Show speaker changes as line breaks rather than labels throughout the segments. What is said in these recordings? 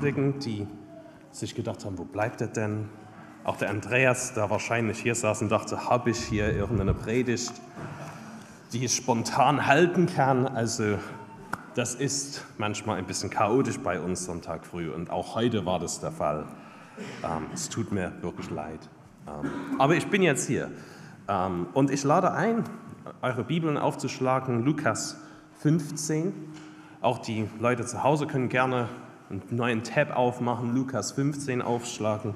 entschuldigen, die sich gedacht haben, wo bleibt er denn? Auch der Andreas, der wahrscheinlich hier saß und dachte, habe ich hier irgendeine Predigt, die ich spontan halten kann? Also das ist manchmal ein bisschen chaotisch bei uns Sonntag früh und auch heute war das der Fall. Ähm, es tut mir wirklich leid. Ähm, aber ich bin jetzt hier ähm, und ich lade ein, eure Bibeln aufzuschlagen, Lukas 15. Auch die Leute zu Hause können gerne einen neuen Tab aufmachen, Lukas 15 aufschlagen.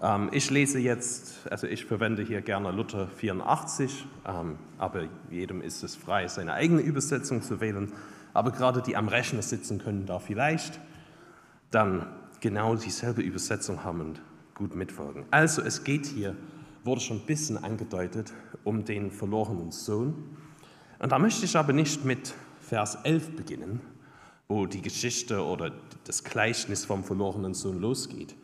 Ähm, ich lese jetzt, also ich verwende hier gerne Luther 84, ähm, aber jedem ist es frei, seine eigene Übersetzung zu wählen. Aber gerade die am Rechner sitzen können da vielleicht dann genau dieselbe Übersetzung haben und gut mitfolgen. Also es geht hier, wurde schon ein bisschen angedeutet, um den verlorenen Sohn. Und da möchte ich aber nicht mit Vers 11 beginnen, wo die Geschichte oder das Gleichnis vom verlorenen Sohn losgeht,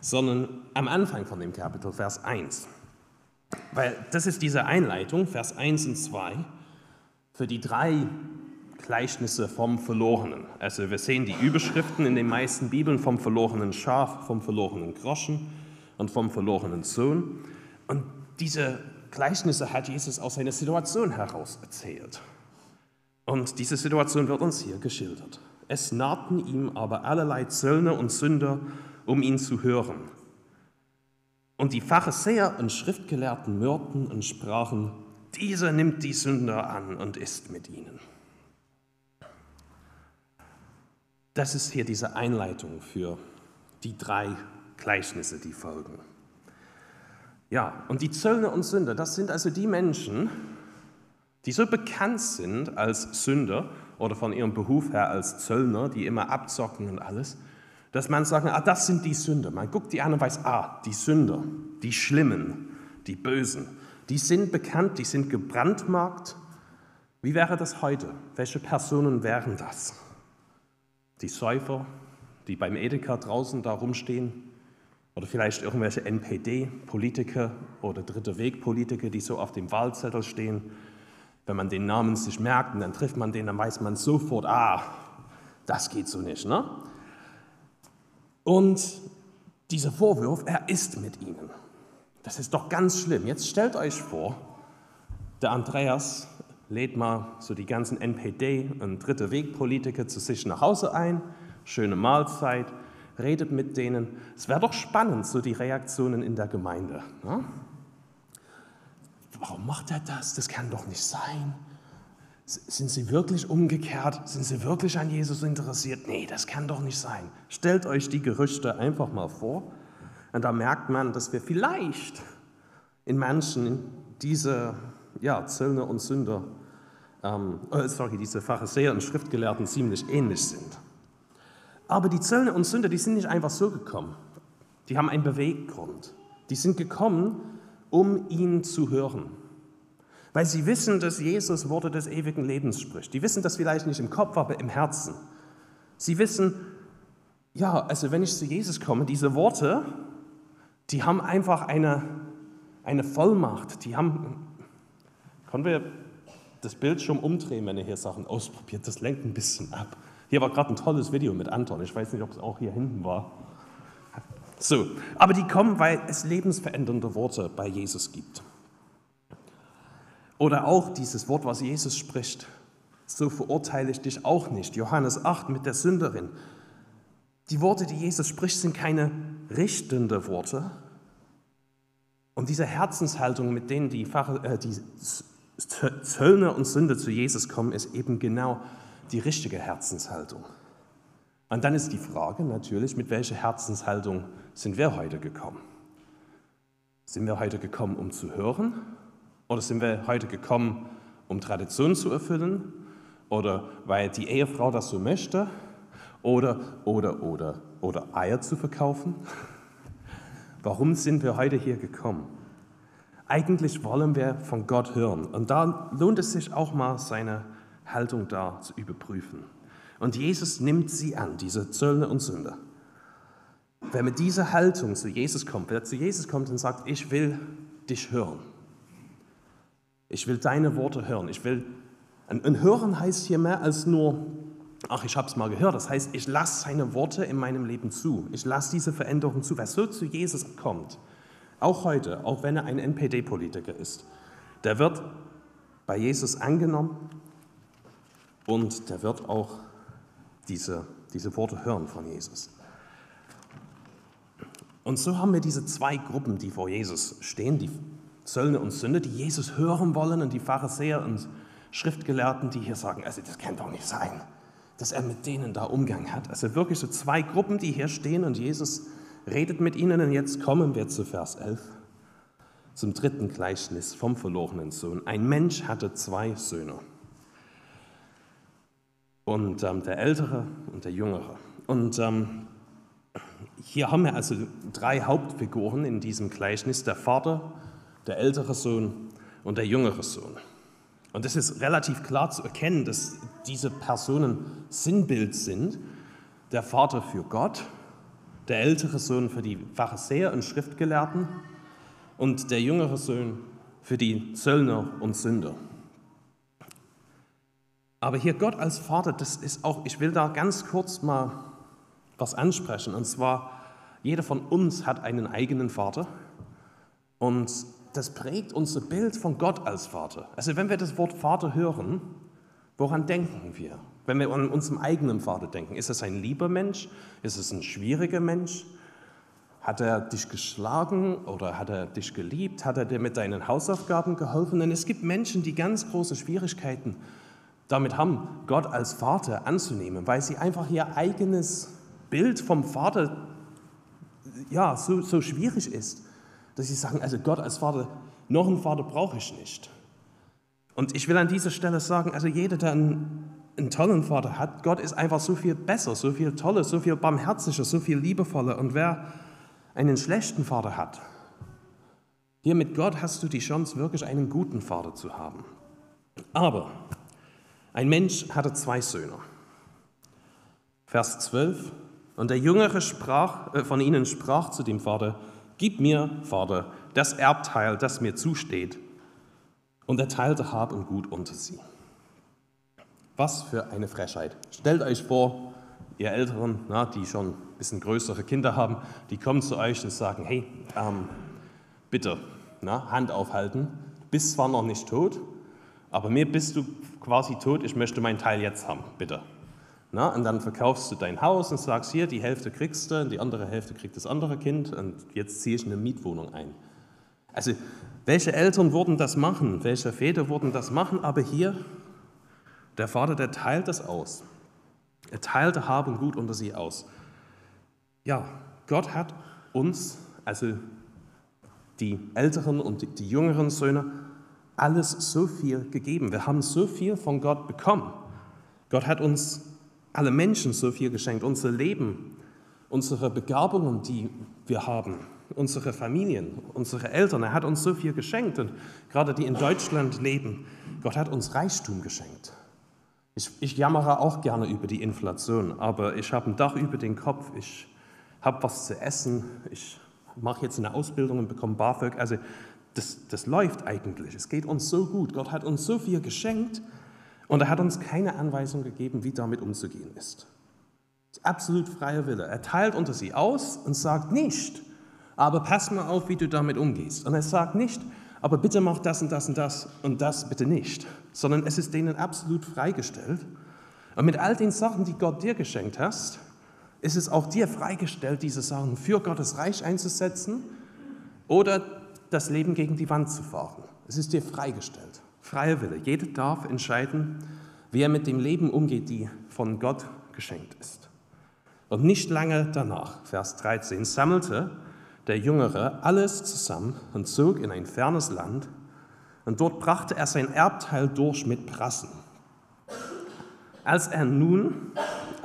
sondern am Anfang von dem Kapitel, Vers 1. Weil das ist diese Einleitung, Vers 1 und 2, für die drei Gleichnisse vom Verlorenen. Also wir sehen die Überschriften in den meisten Bibeln vom verlorenen Schaf, vom verlorenen Groschen und vom verlorenen Sohn. Und diese Gleichnisse hat Jesus aus seiner Situation heraus erzählt. Und diese Situation wird uns hier geschildert. Es nahten ihm aber allerlei Zöllner und Sünder, um ihn zu hören. Und die Pharisäer und Schriftgelehrten mörten und sprachen, dieser nimmt die Sünder an und isst mit ihnen. Das ist hier diese Einleitung für die drei Gleichnisse, die folgen. Ja, und die Zöllner und Sünder, das sind also die Menschen, die so bekannt sind als Sünder oder von ihrem Beruf her als Zöllner, die immer abzocken und alles, dass man sagt, ah, das sind die Sünder. Man guckt die an und weiß, ah, die Sünder, die Schlimmen, die Bösen, die sind bekannt, die sind gebrandmarkt. Wie wäre das heute? Welche Personen wären das? Die Säufer, die beim Edeka draußen da rumstehen? Oder vielleicht irgendwelche NPD-Politiker oder Dritte Weg-Politiker, die so auf dem Wahlzettel stehen wenn man den Namen sich merkt und dann trifft man den, dann weiß man sofort, ah, das geht so nicht. Ne? Und dieser Vorwurf, er ist mit ihnen. Das ist doch ganz schlimm. Jetzt stellt euch vor, der Andreas lädt mal so die ganzen NPD und Dritte Weg-Politiker zu sich nach Hause ein, schöne Mahlzeit, redet mit denen. Es wäre doch spannend, so die Reaktionen in der Gemeinde. Ne? Warum macht er das? Das kann doch nicht sein. Sind sie wirklich umgekehrt? Sind sie wirklich an Jesus interessiert? Nee, das kann doch nicht sein. Stellt euch die Gerüchte einfach mal vor. Und da merkt man, dass wir vielleicht in manchen diese ja, Zöllner und Sünder, ähm, äh, sorry, diese Pharisäer und Schriftgelehrten ziemlich ähnlich sind. Aber die Zöllner und Sünder, die sind nicht einfach so gekommen. Die haben einen Beweggrund. Die sind gekommen, um ihn zu hören. Weil sie wissen, dass Jesus Worte des ewigen Lebens spricht. Die wissen das vielleicht nicht im Kopf, aber im Herzen. Sie wissen, ja, also wenn ich zu Jesus komme, diese Worte, die haben einfach eine, eine Vollmacht. Die haben, können wir das Bildschirm umdrehen, wenn ihr hier Sachen ausprobiert? Das lenkt ein bisschen ab. Hier war gerade ein tolles Video mit Anton. Ich weiß nicht, ob es auch hier hinten war. So, aber die kommen, weil es lebensverändernde Worte bei Jesus gibt. Oder auch dieses Wort, was Jesus spricht, so verurteile ich dich auch nicht. Johannes 8 mit der Sünderin. Die Worte, die Jesus spricht, sind keine richtende Worte. Und diese Herzenshaltung, mit denen die, Pfarrer, äh, die Zöllner und Sünder zu Jesus kommen, ist eben genau die richtige Herzenshaltung. Und dann ist die Frage natürlich, mit welcher Herzenshaltung sind wir heute gekommen? Sind wir heute gekommen, um zu hören? Oder sind wir heute gekommen, um Tradition zu erfüllen? Oder weil die Ehefrau das so möchte? Oder, oder, oder, oder Eier zu verkaufen? Warum sind wir heute hier gekommen? Eigentlich wollen wir von Gott hören. Und da lohnt es sich auch mal, seine Haltung da zu überprüfen. Und Jesus nimmt sie an, diese Zöllner und Sünder. Wer mit dieser Haltung zu Jesus kommt, wer zu Jesus kommt und sagt, ich will dich hören. Ich will deine Worte hören. Ich will, ein Hören heißt hier mehr als nur ach, ich habe es mal gehört. Das heißt, ich lasse seine Worte in meinem Leben zu. Ich lasse diese Veränderung zu. Wer so zu Jesus kommt, auch heute, auch wenn er ein NPD-Politiker ist, der wird bei Jesus angenommen und der wird auch diese, diese Worte hören von Jesus. Und so haben wir diese zwei Gruppen, die vor Jesus stehen, die Zöllner und Sünder, die Jesus hören wollen und die Pharisäer und Schriftgelehrten, die hier sagen, also das kann doch nicht sein, dass er mit denen da Umgang hat. Also wirklich so zwei Gruppen, die hier stehen und Jesus redet mit ihnen und jetzt kommen wir zu Vers 11, zum dritten Gleichnis vom verlorenen Sohn. Ein Mensch hatte zwei Söhne und ähm, der Ältere und der Jüngere. Und ähm, hier haben wir also drei Hauptfiguren in diesem Gleichnis, der Vater, der ältere Sohn und der jüngere Sohn. Und es ist relativ klar zu erkennen, dass diese Personen Sinnbild sind. Der Vater für Gott, der ältere Sohn für die Pharisäer und Schriftgelehrten und der jüngere Sohn für die Zöllner und Sünder. Aber hier Gott als Vater, das ist auch, ich will da ganz kurz mal was ansprechen. Und zwar, jeder von uns hat einen eigenen Vater. Und das prägt unser Bild von Gott als Vater. Also wenn wir das Wort Vater hören, woran denken wir? Wenn wir an unseren eigenen Vater denken, ist es ein lieber Mensch? Ist es ein schwieriger Mensch? Hat er dich geschlagen oder hat er dich geliebt? Hat er dir mit deinen Hausaufgaben geholfen? Denn es gibt Menschen, die ganz große Schwierigkeiten damit haben, Gott als Vater anzunehmen, weil sie einfach ihr eigenes Bild vom Vater ja, so, so schwierig ist dass sie sagen, also Gott als Vater, noch einen Vater brauche ich nicht. Und ich will an dieser Stelle sagen, also jeder, der einen, einen tollen Vater hat, Gott ist einfach so viel besser, so viel toller, so viel barmherziger, so viel liebevoller. Und wer einen schlechten Vater hat, hier mit Gott hast du die Chance, wirklich einen guten Vater zu haben. Aber ein Mensch hatte zwei Söhne. Vers 12. Und der Jüngere sprach, äh, von ihnen sprach zu dem Vater, Gib mir, Vater, das Erbteil, das mir zusteht. Und er teilte Hab und Gut unter sie. Was für eine Frechheit. Stellt euch vor, ihr Älteren, na, die schon ein bisschen größere Kinder haben, die kommen zu euch und sagen, hey, ähm, bitte, na, Hand aufhalten, bist zwar noch nicht tot, aber mir bist du quasi tot, ich möchte meinen Teil jetzt haben, bitte. Na, und dann verkaufst du dein Haus und sagst, hier, die Hälfte kriegst du und die andere Hälfte kriegt das andere Kind und jetzt ziehe ich eine Mietwohnung ein. Also, welche Eltern würden das machen? Welche Väter würden das machen? Aber hier, der Vater, der teilt das aus. Er teilte Hab und Gut unter sie aus. Ja, Gott hat uns, also die älteren und die jüngeren Söhne, alles so viel gegeben. Wir haben so viel von Gott bekommen. Gott hat uns alle Menschen so viel geschenkt, unser Leben, unsere Begabungen, die wir haben, unsere Familien, unsere Eltern. Er hat uns so viel geschenkt und gerade die in Deutschland leben, Gott hat uns Reichtum geschenkt. Ich, ich jammere auch gerne über die Inflation, aber ich habe ein Dach über den Kopf, ich habe was zu essen, ich mache jetzt eine Ausbildung und bekomme BAföG. Also das, das läuft eigentlich, es geht uns so gut. Gott hat uns so viel geschenkt und er hat uns keine Anweisung gegeben, wie damit umzugehen ist. Das ist absolut freier Wille. Er teilt unter sie aus und sagt nicht, aber pass mal auf, wie du damit umgehst. Und er sagt nicht, aber bitte mach das und das und das und das bitte nicht, sondern es ist denen absolut freigestellt. Und mit all den Sachen, die Gott dir geschenkt hast, ist es auch dir freigestellt, diese Sachen für Gottes Reich einzusetzen oder das Leben gegen die Wand zu fahren. Es ist dir freigestellt. Freier Wille. Jeder darf entscheiden, wie er mit dem Leben umgeht, die von Gott geschenkt ist. Und nicht lange danach, Vers 13, sammelte der Jüngere alles zusammen und zog in ein fernes Land, und dort brachte er sein Erbteil durch mit Prassen. Als er nun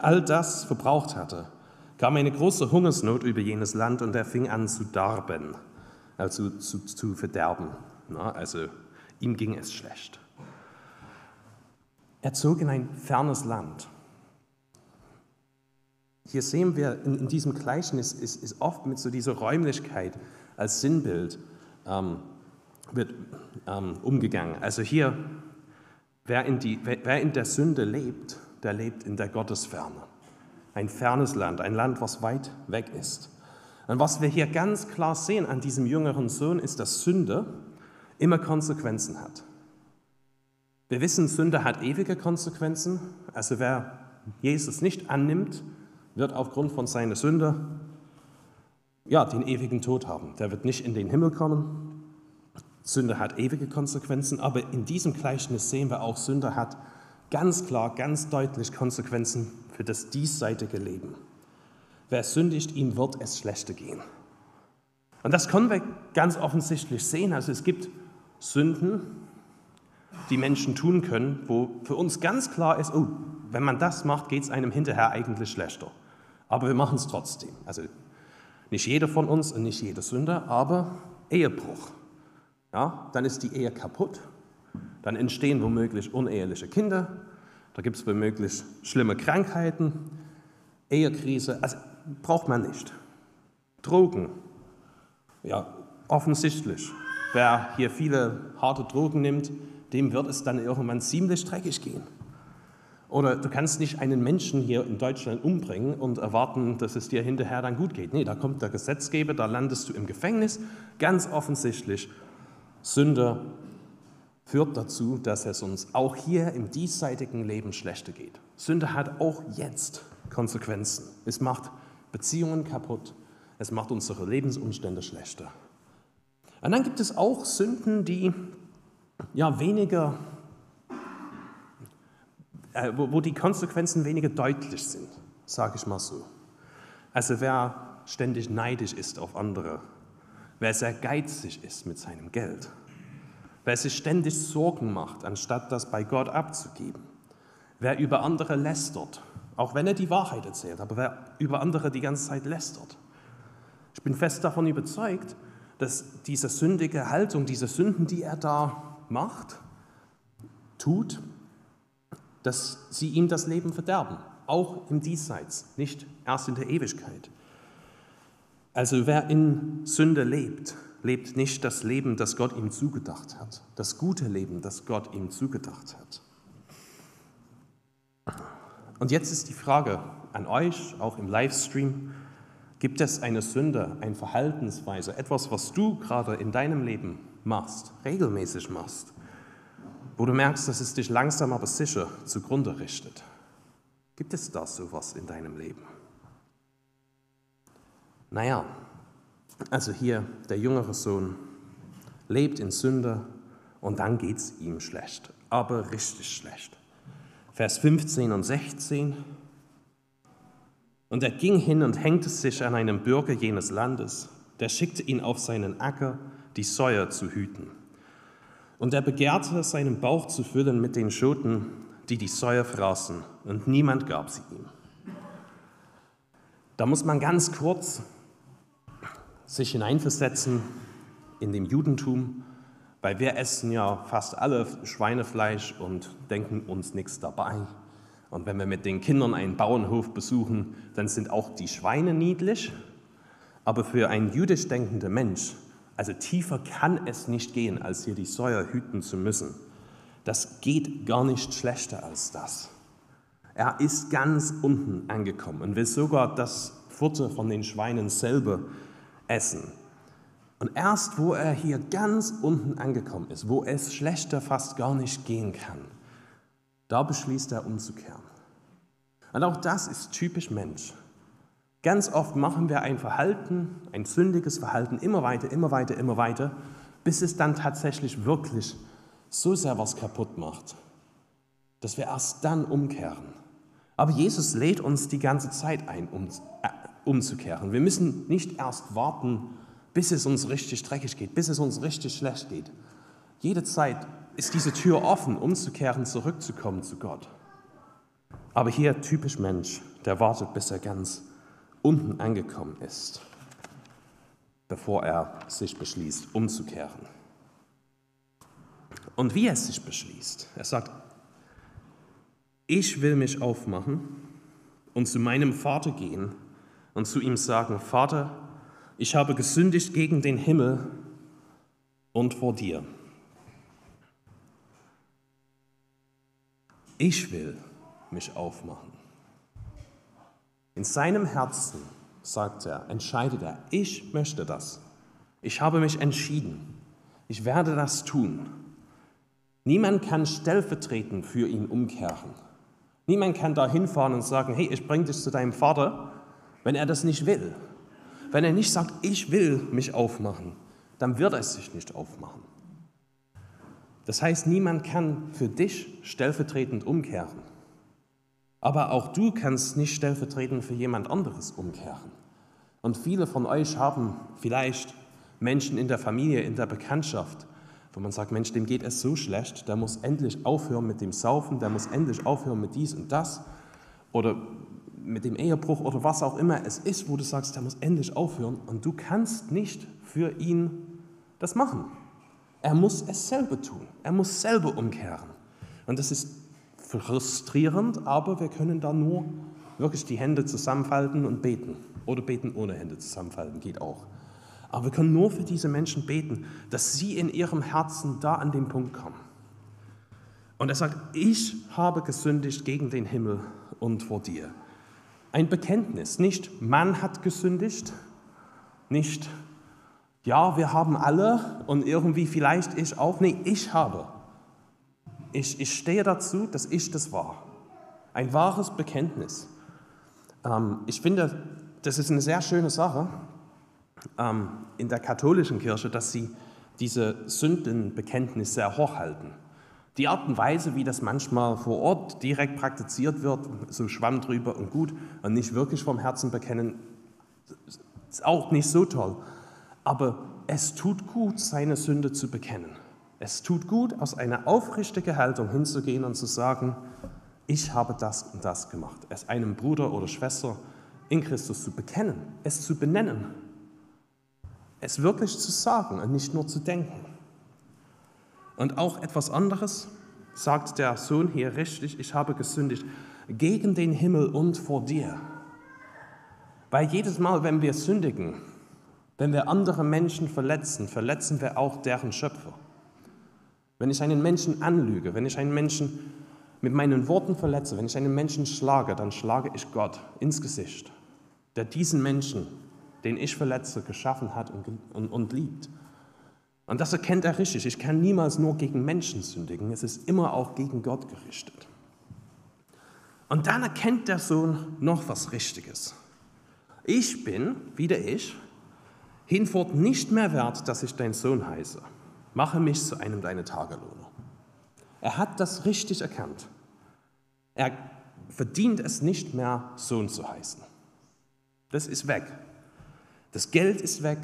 all das verbraucht hatte, kam eine große Hungersnot über jenes Land und er fing an zu darben, also zu, zu verderben. Na, also Ihm ging es schlecht. Er zog in ein fernes Land. Hier sehen wir in, in diesem Gleichnis ist, ist, oft mit so dieser Räumlichkeit als Sinnbild ähm, wird ähm, umgegangen. Also hier, wer in, die, wer in der Sünde lebt, der lebt in der Gottesferne. Ein fernes Land, ein Land, was weit weg ist. Und was wir hier ganz klar sehen an diesem jüngeren Sohn, ist, dass Sünde immer Konsequenzen hat. Wir wissen, Sünde hat ewige Konsequenzen. Also wer Jesus nicht annimmt, wird aufgrund von seiner Sünde ja, den ewigen Tod haben. Der wird nicht in den Himmel kommen. Sünde hat ewige Konsequenzen, aber in diesem Gleichnis sehen wir auch, Sünde hat ganz klar, ganz deutlich Konsequenzen für das diesseitige Leben. Wer sündigt, ihm wird es schlechter gehen. Und das können wir ganz offensichtlich sehen. Also es gibt Sünden, die Menschen tun können, wo für uns ganz klar ist, oh, wenn man das macht, geht es einem hinterher eigentlich schlechter. Aber wir machen es trotzdem. Also nicht jeder von uns und nicht jeder Sünder, aber Ehebruch. Ja, dann ist die Ehe kaputt, dann entstehen womöglich uneheliche Kinder, da gibt es womöglich schlimme Krankheiten, Ehekrise, also braucht man nicht. Drogen, ja, offensichtlich. Wer hier viele harte Drogen nimmt, dem wird es dann irgendwann ziemlich dreckig gehen. Oder du kannst nicht einen Menschen hier in Deutschland umbringen und erwarten, dass es dir hinterher dann gut geht. Nee, da kommt der Gesetzgeber, da landest du im Gefängnis. Ganz offensichtlich, Sünde führt dazu, dass es uns auch hier im diesseitigen Leben schlechter geht. Sünde hat auch jetzt Konsequenzen. Es macht Beziehungen kaputt. Es macht unsere Lebensumstände schlechter. Und dann gibt es auch Sünden, die ja weniger äh, wo, wo die Konsequenzen weniger deutlich sind, sage ich mal so. Also wer ständig neidisch ist auf andere, wer sehr geizig ist mit seinem Geld, wer sich ständig Sorgen macht, anstatt das bei Gott abzugeben, wer über andere lästert, auch wenn er die Wahrheit erzählt, aber wer über andere die ganze Zeit lästert. Ich bin fest davon überzeugt, dass diese sündige Haltung, diese Sünden, die er da macht, tut, dass sie ihm das Leben verderben, auch im Diesseits, nicht erst in der Ewigkeit. Also wer in Sünde lebt, lebt nicht das Leben, das Gott ihm zugedacht hat, das gute Leben, das Gott ihm zugedacht hat. Und jetzt ist die Frage an euch, auch im Livestream, gibt es eine Sünde, eine Verhaltensweise, etwas, was du gerade in deinem Leben machst, regelmäßig machst, wo du merkst, dass es dich langsam aber sicher zugrunde richtet. Gibt es da sowas in deinem Leben? Naja, also hier der jüngere Sohn lebt in Sünde und dann geht es ihm schlecht, aber richtig schlecht. Vers 15 und 16. Und er ging hin und hängte sich an einem Bürger jenes Landes, der schickte ihn auf seinen Acker, die Säue zu hüten. Und er begehrte, seinen Bauch zu füllen mit den Schoten, die die Säue fraßen, und niemand gab sie ihm. Da muss man ganz kurz sich hineinversetzen in dem Judentum, weil wir essen ja fast alle Schweinefleisch und denken uns nichts dabei. Und wenn wir mit den Kindern einen Bauernhof besuchen, dann sind auch die Schweine niedlich. Aber für einen jüdisch denkenden Mensch also tiefer kann es nicht gehen, als hier die Säue hüten zu müssen. Das geht gar nicht schlechter als das. Er ist ganz unten angekommen und will sogar das Futter von den Schweinen selber essen. Und erst wo er hier ganz unten angekommen ist, wo es schlechter fast gar nicht gehen kann, da beschließt er umzukehren. Und auch das ist typisch Mensch. Ganz oft machen wir ein Verhalten, ein sündiges Verhalten immer weiter, immer weiter, immer weiter, bis es dann tatsächlich wirklich so sehr was kaputt macht, dass wir erst dann umkehren. Aber Jesus lädt uns die ganze Zeit ein, um, äh, umzukehren. Wir müssen nicht erst warten, bis es uns richtig dreckig geht, bis es uns richtig schlecht geht. Jede Zeit ist diese Tür offen, umzukehren, zurückzukommen zu Gott. Aber hier typisch Mensch, der wartet, bis er ganz unten angekommen ist, bevor er sich beschließt, umzukehren. Und wie er sich beschließt, er sagt, ich will mich aufmachen und zu meinem Vater gehen und zu ihm sagen, Vater, ich habe gesündigt gegen den Himmel und vor dir. Ich will mich aufmachen. In seinem Herzen, sagt er, entscheidet er, ich möchte das. Ich habe mich entschieden. Ich werde das tun. Niemand kann stellvertretend für ihn umkehren. Niemand kann da hinfahren und sagen, hey, ich bringe dich zu deinem Vater, wenn er das nicht will. Wenn er nicht sagt, ich will mich aufmachen, dann wird er sich nicht aufmachen. Das heißt, niemand kann für dich stellvertretend umkehren. Aber auch du kannst nicht stellvertretend für jemand anderes umkehren. Und viele von euch haben vielleicht Menschen in der Familie, in der Bekanntschaft, wo man sagt, Mensch, dem geht es so schlecht, der muss endlich aufhören mit dem Saufen, der muss endlich aufhören mit dies und das oder mit dem Ehebruch oder was auch immer es ist, wo du sagst, der muss endlich aufhören und du kannst nicht für ihn das machen. Er muss es selber tun, er muss selber umkehren. Und das ist frustrierend, aber wir können da nur wirklich die Hände zusammenfalten und beten. Oder beten ohne Hände zusammenfalten, geht auch. Aber wir können nur für diese Menschen beten, dass sie in ihrem Herzen da an den Punkt kommen. Und er sagt, ich habe gesündigt gegen den Himmel und vor dir. Ein Bekenntnis, nicht man hat gesündigt, nicht ja, wir haben alle und irgendwie vielleicht ich auch. Nee, ich habe. Ich, ich stehe dazu, dass ich das war. Ein wahres Bekenntnis. Ähm, ich finde, das ist eine sehr schöne Sache, ähm, in der katholischen Kirche, dass sie diese Sündenbekenntnis sehr hochhalten. Die Art und Weise, wie das manchmal vor Ort direkt praktiziert wird, so schwamm drüber und gut und nicht wirklich vom Herzen bekennen, ist auch nicht so toll. Aber es tut gut, seine Sünde zu bekennen. Es tut gut, aus einer aufrichtigen Haltung hinzugehen und zu sagen, ich habe das und das gemacht. Es einem Bruder oder Schwester in Christus zu bekennen, es zu benennen es wirklich zu sagen und nicht nur zu denken. Und auch etwas anderes sagt der Sohn hier richtig, ich habe gesündigt gegen den Himmel und vor dir. Weil jedes Mal, wenn wir sündigen, wenn wir andere Menschen verletzen, verletzen wir auch deren Schöpfer. Wenn ich einen Menschen anlüge, wenn ich einen Menschen mit meinen Worten verletze, wenn ich einen Menschen schlage, dann schlage ich Gott ins Gesicht, der diesen Menschen den ich verletze, geschaffen hat und, und, und liebt. Und das erkennt er richtig. Ich kann niemals nur gegen Menschen sündigen. Es ist immer auch gegen Gott gerichtet. Und dann erkennt der Sohn noch was Richtiges. Ich bin, wieder ich, hinfort nicht mehr wert, dass ich dein Sohn heiße. Mache mich zu einem deiner Tagelöhner. Er hat das richtig erkannt. Er verdient es nicht mehr, Sohn zu heißen. Das ist weg. Das Geld ist weg,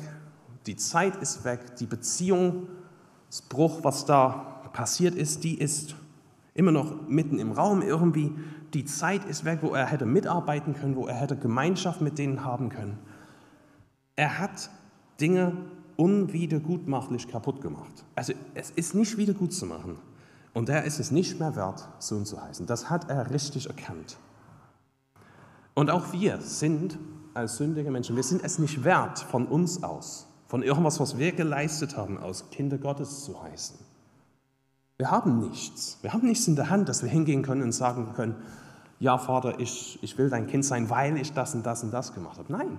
die Zeit ist weg, die Beziehungsbruch, was da passiert ist, die ist immer noch mitten im Raum irgendwie. Die Zeit ist weg, wo er hätte mitarbeiten können, wo er hätte Gemeinschaft mit denen haben können. Er hat Dinge unwiedergutmachlich kaputt gemacht. Also es ist nicht wieder gut zu machen. Und er ist es nicht mehr wert, Sohn zu heißen. Das hat er richtig erkannt. Und auch wir sind als sündige Menschen, wir sind es nicht wert, von uns aus, von irgendwas, was wir geleistet haben, aus Kinder Gottes zu heißen. Wir haben nichts. Wir haben nichts in der Hand, dass wir hingehen können und sagen können, ja Vater, ich, ich will dein Kind sein, weil ich das und das und das gemacht habe. Nein,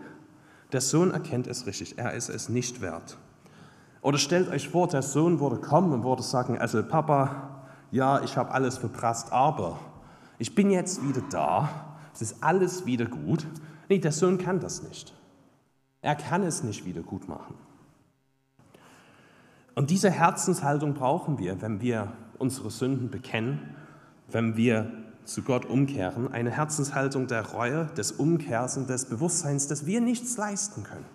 der Sohn erkennt es richtig, er ist es nicht wert. Oder stellt euch vor, der Sohn würde kommen und würde sagen, also Papa, ja, ich habe alles verprasst, aber ich bin jetzt wieder da, es ist alles wieder gut Nee, der Sohn kann das nicht. Er kann es nicht wieder gut machen. Und diese Herzenshaltung brauchen wir, wenn wir unsere Sünden bekennen, wenn wir zu Gott umkehren. Eine Herzenshaltung der Reue, des Umkehrs und des Bewusstseins, dass wir nichts leisten können,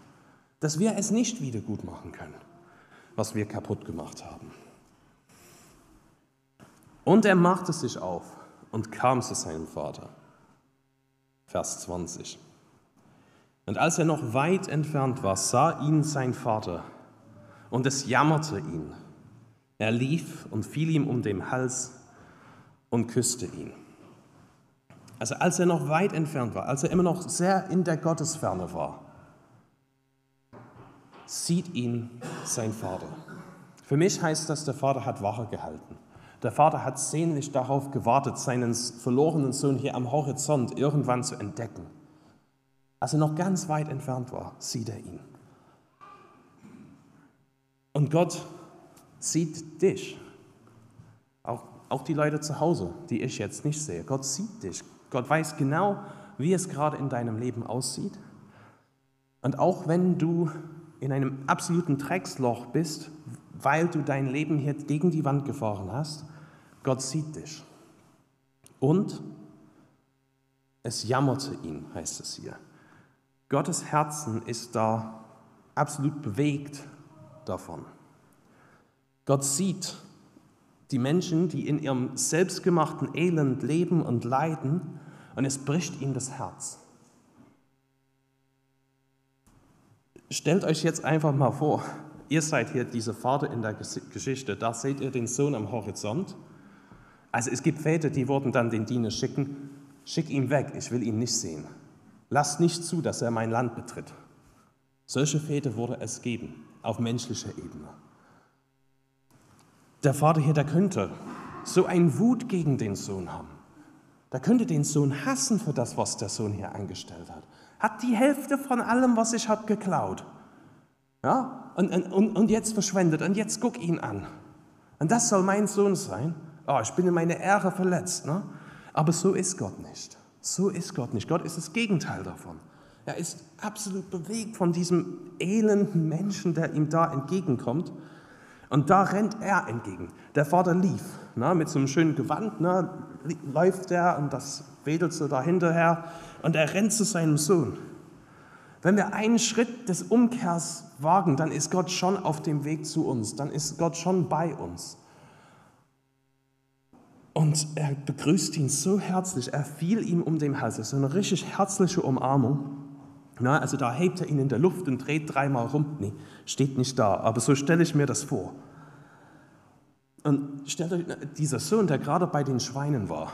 dass wir es nicht wieder gut machen können, was wir kaputt gemacht haben. Und er machte sich auf und kam zu seinem Vater. Vers 20. Und als er noch weit entfernt war, sah ihn sein Vater und es jammerte ihn. Er lief und fiel ihm um den Hals und küsste ihn. Also als er noch weit entfernt war, als er immer noch sehr in der Gottesferne war, sieht ihn sein Vater. Für mich heißt das, der Vater hat Wache gehalten. Der Vater hat sehnlich darauf gewartet, seinen verlorenen Sohn hier am Horizont irgendwann zu entdecken. Als er noch ganz weit entfernt war, sieht er ihn. Und Gott sieht dich. Auch, auch die Leute zu Hause, die ich jetzt nicht sehe. Gott sieht dich. Gott weiß genau, wie es gerade in deinem Leben aussieht. Und auch wenn du in einem absoluten Drecksloch bist, weil du dein Leben hier gegen die Wand gefahren hast, Gott sieht dich. Und es jammerte ihn, heißt es hier. Gottes Herzen ist da absolut bewegt davon. Gott sieht die Menschen, die in ihrem selbstgemachten Elend leben und leiden, und es bricht ihm das Herz. Stellt euch jetzt einfach mal vor, ihr seid hier diese Vater in der Geschichte, da seht ihr den Sohn am Horizont. Also es gibt Väter, die wurden dann den Diener schicken, schick ihn weg, ich will ihn nicht sehen. Lasst nicht zu, dass er mein Land betritt. Solche Väter wurde es geben, auf menschlicher Ebene. Der Vater hier, der könnte so ein Wut gegen den Sohn haben. Der könnte den Sohn hassen für das, was der Sohn hier angestellt hat. Hat die Hälfte von allem, was ich habe, geklaut. Ja? Und, und, und jetzt verschwendet. Und jetzt guck ihn an. Und das soll mein Sohn sein. Oh, ich bin in meine Ehre verletzt. Ne? Aber so ist Gott nicht. So ist Gott nicht. Gott ist das Gegenteil davon. Er ist absolut bewegt von diesem elenden Menschen, der ihm da entgegenkommt. Und da rennt er entgegen. Der Vater lief na, mit so einem schönen Gewand, na, läuft er und das wedelt so da hinterher und er rennt zu seinem Sohn. Wenn wir einen Schritt des Umkehrs wagen, dann ist Gott schon auf dem Weg zu uns, dann ist Gott schon bei uns. Und er begrüßt ihn so herzlich, er fiel ihm um den Hals, so eine richtig herzliche Umarmung. Na, also da hebt er ihn in der Luft und dreht dreimal rum. Nee, steht nicht da, aber so stelle ich mir das vor. Und stellt euch, dieser Sohn, der gerade bei den Schweinen war,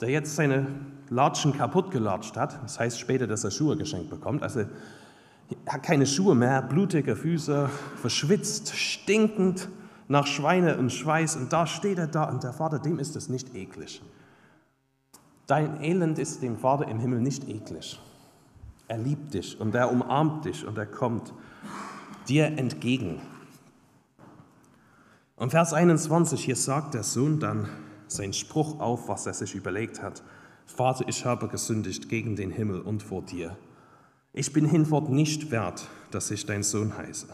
der jetzt seine Latschen kaputt gelatscht hat, das heißt später, dass er Schuhe geschenkt bekommt, also er hat keine Schuhe mehr, blutige Füße, verschwitzt, stinkend nach Schweine und Schweiß und da steht er da und der Vater, dem ist es nicht eklig. Dein Elend ist dem Vater im Himmel nicht eklig. Er liebt dich und er umarmt dich und er kommt dir entgegen. Und Vers 21, hier sagt der Sohn dann seinen Spruch auf, was er sich überlegt hat. Vater, ich habe gesündigt gegen den Himmel und vor dir. Ich bin hinfort nicht wert, dass ich dein Sohn heiße.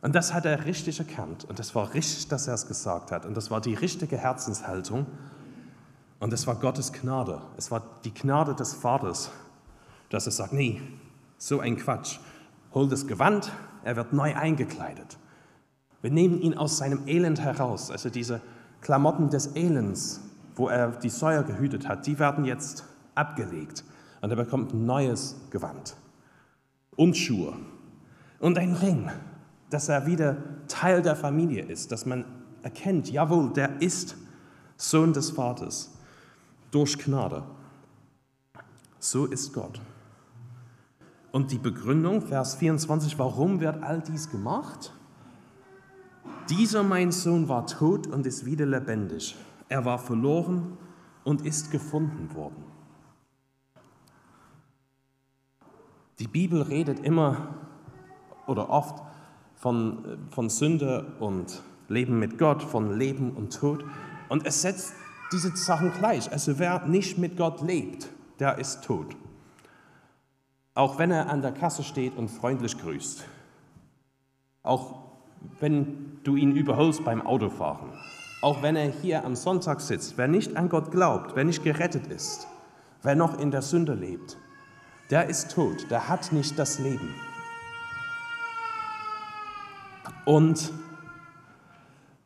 Und das hat er richtig erkannt. Und es war richtig, dass er es gesagt hat. Und das war die richtige Herzenshaltung. Und es war Gottes Gnade. Es war die Gnade des Vaters, dass er sagt, nee, so ein Quatsch. Hol das Gewand, er wird neu eingekleidet. Wir nehmen ihn aus seinem Elend heraus, also diese Klamotten des Elends, wo er die Säuer gehütet hat, die werden jetzt abgelegt und er bekommt ein neues Gewand und Schuhe und ein Ring, dass er wieder Teil der Familie ist, dass man erkennt, jawohl, der ist Sohn des Vaters durch Gnade. So ist Gott. Und die Begründung, Vers 24, warum wird all dies gemacht? Dieser mein Sohn war tot und ist wieder lebendig. Er war verloren und ist gefunden worden. Die Bibel redet immer oder oft von, von Sünde und Leben mit Gott, von Leben und Tod. Und es setzt diese Sachen gleich. Also wer nicht mit Gott lebt, der ist tot auch wenn er an der Kasse steht und freundlich grüßt, auch wenn du ihn überholst beim Autofahren, auch wenn er hier am Sonntag sitzt, wer nicht an Gott glaubt, wer nicht gerettet ist, wer noch in der Sünde lebt, der ist tot, der hat nicht das Leben. Und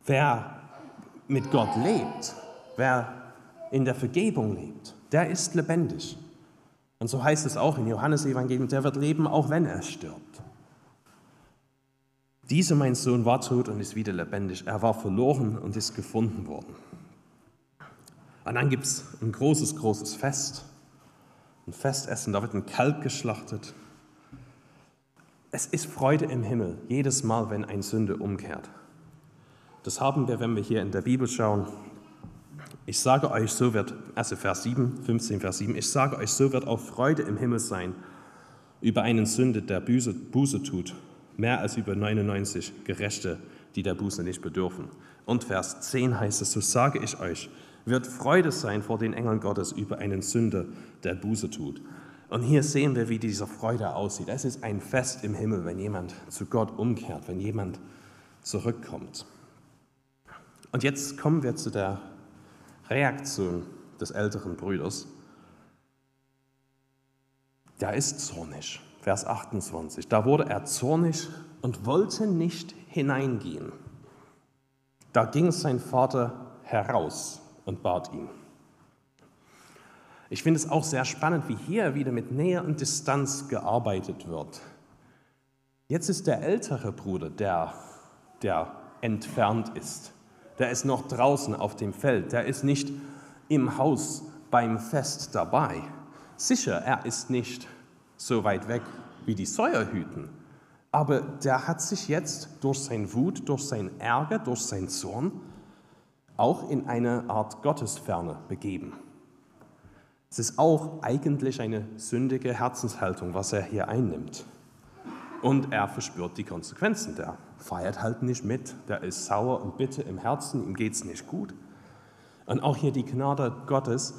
wer mit Gott lebt, wer in der Vergebung lebt, der ist lebendig. Und so heißt es auch in Johannes Evangelium, der wird leben, auch wenn er stirbt. Dieser mein Sohn war tot und ist wieder lebendig. Er war verloren und ist gefunden worden. Und dann gibt es ein großes, großes Fest, ein Festessen, da wird ein Kalb geschlachtet. Es ist Freude im Himmel, jedes Mal, wenn ein Sünde umkehrt. Das haben wir, wenn wir hier in der Bibel schauen. Ich sage euch, so wird, also Vers 7, 15, Vers 7, ich sage euch, so wird auch Freude im Himmel sein über einen Sünde, der Buße, Buße tut, mehr als über 99 Gerechte, die der Buße nicht bedürfen. Und Vers 10 heißt es, so sage ich euch, wird Freude sein vor den Engeln Gottes über einen Sünder, der Buße tut. Und hier sehen wir, wie diese Freude aussieht. Es ist ein Fest im Himmel, wenn jemand zu Gott umkehrt, wenn jemand zurückkommt. Und jetzt kommen wir zu der Reaktion des älteren Brüders. Der ist zornig. Vers 28. Da wurde er zornig und wollte nicht hineingehen. Da ging sein Vater heraus und bat ihn. Ich finde es auch sehr spannend, wie hier wieder mit Nähe und Distanz gearbeitet wird. Jetzt ist der ältere Bruder, der, der entfernt ist. Der ist noch draußen auf dem Feld. Der ist nicht im Haus beim Fest dabei. Sicher, er ist nicht so weit weg wie die Säuerhüten. Aber der hat sich jetzt durch sein Wut, durch sein Ärger, durch sein Zorn auch in eine Art Gottesferne begeben. Es ist auch eigentlich eine sündige Herzenshaltung, was er hier einnimmt. Und er verspürt die Konsequenzen. Der feiert halt nicht mit, der ist sauer und bitte im Herzen, ihm geht es nicht gut. Und auch hier die Gnade Gottes,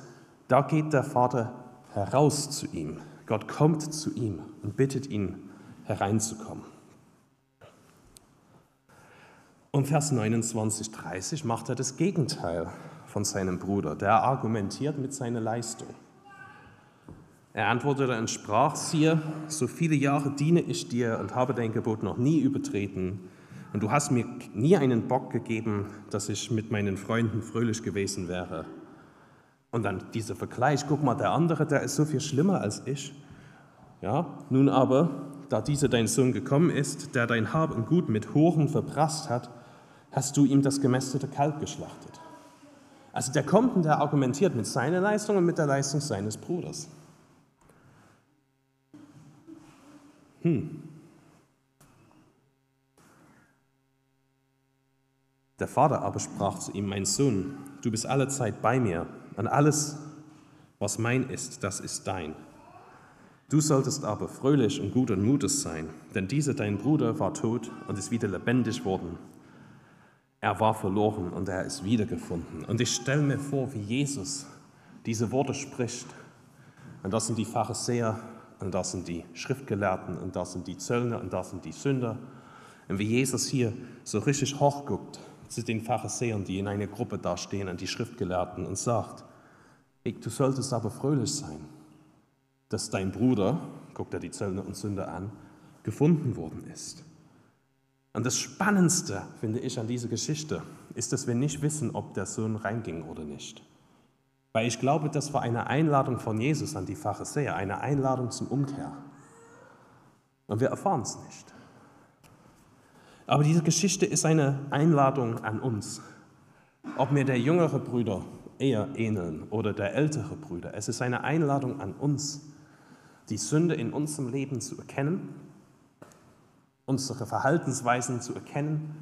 da geht der Vater heraus zu ihm. Gott kommt zu ihm und bittet ihn hereinzukommen. Und Vers 29, 30 macht er das Gegenteil von seinem Bruder. Der argumentiert mit seiner Leistung. Er antwortete und sprach, siehe, so viele Jahre diene ich dir und habe dein Gebot noch nie übertreten. Und du hast mir nie einen Bock gegeben, dass ich mit meinen Freunden fröhlich gewesen wäre. Und dann dieser Vergleich, guck mal, der andere, der ist so viel schlimmer als ich. Ja, nun aber, da dieser dein Sohn gekommen ist, der dein Hab und Gut mit Horen verprasst hat, hast du ihm das gemästete Kalb geschlachtet. Also der kommt und der argumentiert mit seiner Leistung und mit der Leistung seines Bruders. Hm. Der Vater aber sprach zu ihm, mein Sohn, du bist alle Zeit bei mir, und alles, was mein ist, das ist dein. Du solltest aber fröhlich und guten Mutes sein, denn dieser dein Bruder war tot und ist wieder lebendig worden. Er war verloren und er ist wiedergefunden. Und ich stelle mir vor, wie Jesus diese Worte spricht. Und das sind die Pharisäer und das sind die Schriftgelehrten und das sind die Zöllner und das sind die Sünder. Und wie Jesus hier so richtig hochguckt zu den Pharisäern, die in einer Gruppe da stehen, an die Schriftgelehrten und sagt, du solltest aber fröhlich sein, dass dein Bruder, guckt er die Zöllner und Sünder an, gefunden worden ist. Und das Spannendste, finde ich, an dieser Geschichte ist, dass wir nicht wissen, ob der Sohn reinging oder nicht. Weil ich glaube, das war eine Einladung von Jesus an die Pharisäer, eine Einladung zum Umkehr. Und wir erfahren es nicht. Aber diese Geschichte ist eine Einladung an uns. Ob mir der jüngere Brüder eher ähneln oder der ältere Brüder, es ist eine Einladung an uns, die Sünde in unserem Leben zu erkennen, unsere Verhaltensweisen zu erkennen,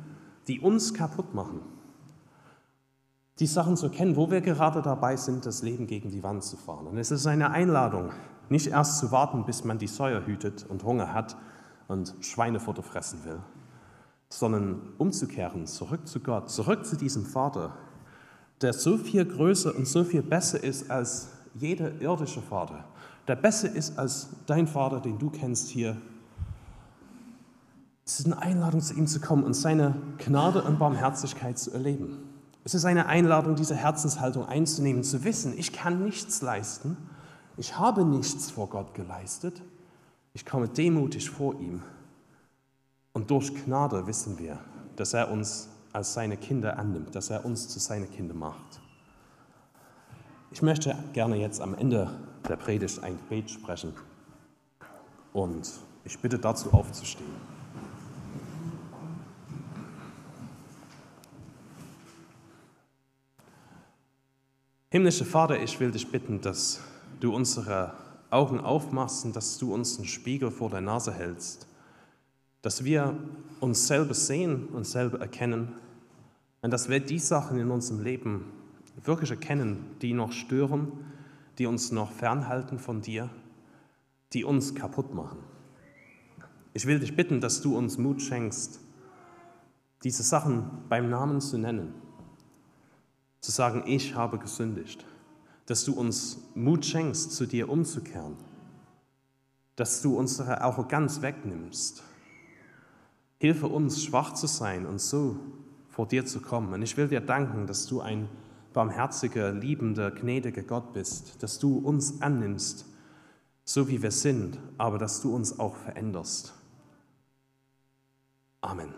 die uns kaputt machen die Sachen zu erkennen, wo wir gerade dabei sind, das Leben gegen die Wand zu fahren. Und es ist eine Einladung, nicht erst zu warten, bis man die Säue hütet und Hunger hat und Schweinefutter fressen will, sondern umzukehren, zurück zu Gott, zurück zu diesem Vater, der so viel größer und so viel besser ist als jeder irdische Vater, der besser ist als dein Vater, den du kennst hier. Es ist eine Einladung, zu ihm zu kommen und seine Gnade und Barmherzigkeit zu erleben. Es ist eine Einladung, diese Herzenshaltung einzunehmen, zu wissen, ich kann nichts leisten, ich habe nichts vor Gott geleistet, ich komme demutig vor ihm. Und durch Gnade wissen wir, dass er uns als seine Kinder annimmt, dass er uns zu seinen Kindern macht. Ich möchte gerne jetzt am Ende der Predigt ein Gebet sprechen und ich bitte dazu aufzustehen. Himmlischer Vater, ich will dich bitten, dass du unsere Augen aufmachst und dass du uns einen Spiegel vor der Nase hältst, dass wir uns selber sehen und selber erkennen Und dass wir die Sachen in unserem Leben wirklich erkennen, die noch stören, die uns noch fernhalten von dir, die uns kaputt machen. Ich will dich bitten, dass du uns Mut schenkst, diese Sachen beim Namen zu nennen, zu sagen, ich habe gesündigt, dass du uns Mut schenkst, zu dir umzukehren, dass du unsere Arroganz wegnimmst. Hilfe uns, schwach zu sein und so vor dir zu kommen. Und ich will dir danken, dass du ein barmherziger, liebender, gnädiger Gott bist, dass du uns annimmst, so wie wir sind, aber dass du uns auch veränderst. Amen.